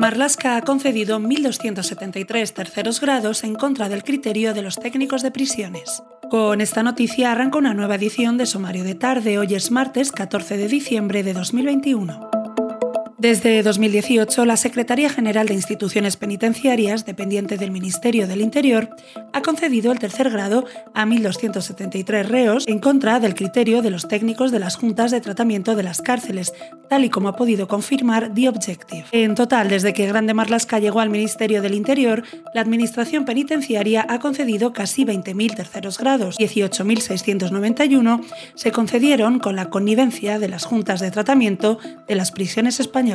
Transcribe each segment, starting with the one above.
Marlaska ha concedido 1.273 terceros grados en contra del criterio de los técnicos de prisiones. Con esta noticia arranca una nueva edición de Sumario de Tarde. Hoy es martes 14 de diciembre de 2021. Desde 2018, la Secretaría General de Instituciones Penitenciarias, dependiente del Ministerio del Interior, ha concedido el tercer grado a 1.273 reos en contra del criterio de los técnicos de las juntas de tratamiento de las cárceles, tal y como ha podido confirmar The Objective. En total, desde que Grande Marlasca llegó al Ministerio del Interior, la Administración Penitenciaria ha concedido casi 20.000 terceros grados, 18.691 se concedieron con la connivencia de las juntas de tratamiento de las prisiones españolas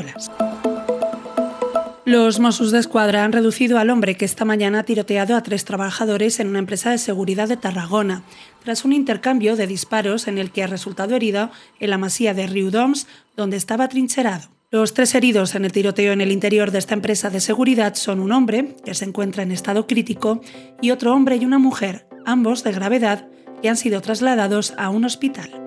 los Mossos de Escuadra han reducido al hombre que esta mañana ha tiroteado a tres trabajadores en una empresa de seguridad de Tarragona, tras un intercambio de disparos en el que ha resultado herido en la masía de Riudoms, donde estaba trincherado. Los tres heridos en el tiroteo en el interior de esta empresa de seguridad son un hombre, que se encuentra en estado crítico, y otro hombre y una mujer, ambos de gravedad, que han sido trasladados a un hospital.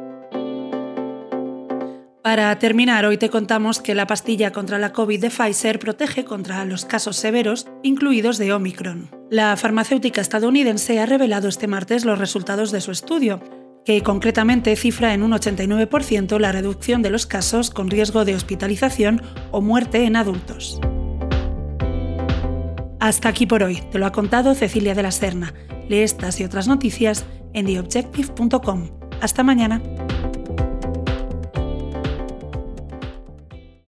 Para terminar, hoy te contamos que la pastilla contra la COVID de Pfizer protege contra los casos severos, incluidos de Omicron. La farmacéutica estadounidense ha revelado este martes los resultados de su estudio, que concretamente cifra en un 89% la reducción de los casos con riesgo de hospitalización o muerte en adultos. Hasta aquí por hoy, te lo ha contado Cecilia de la Serna. Lee estas y otras noticias en theobjective.com. Hasta mañana.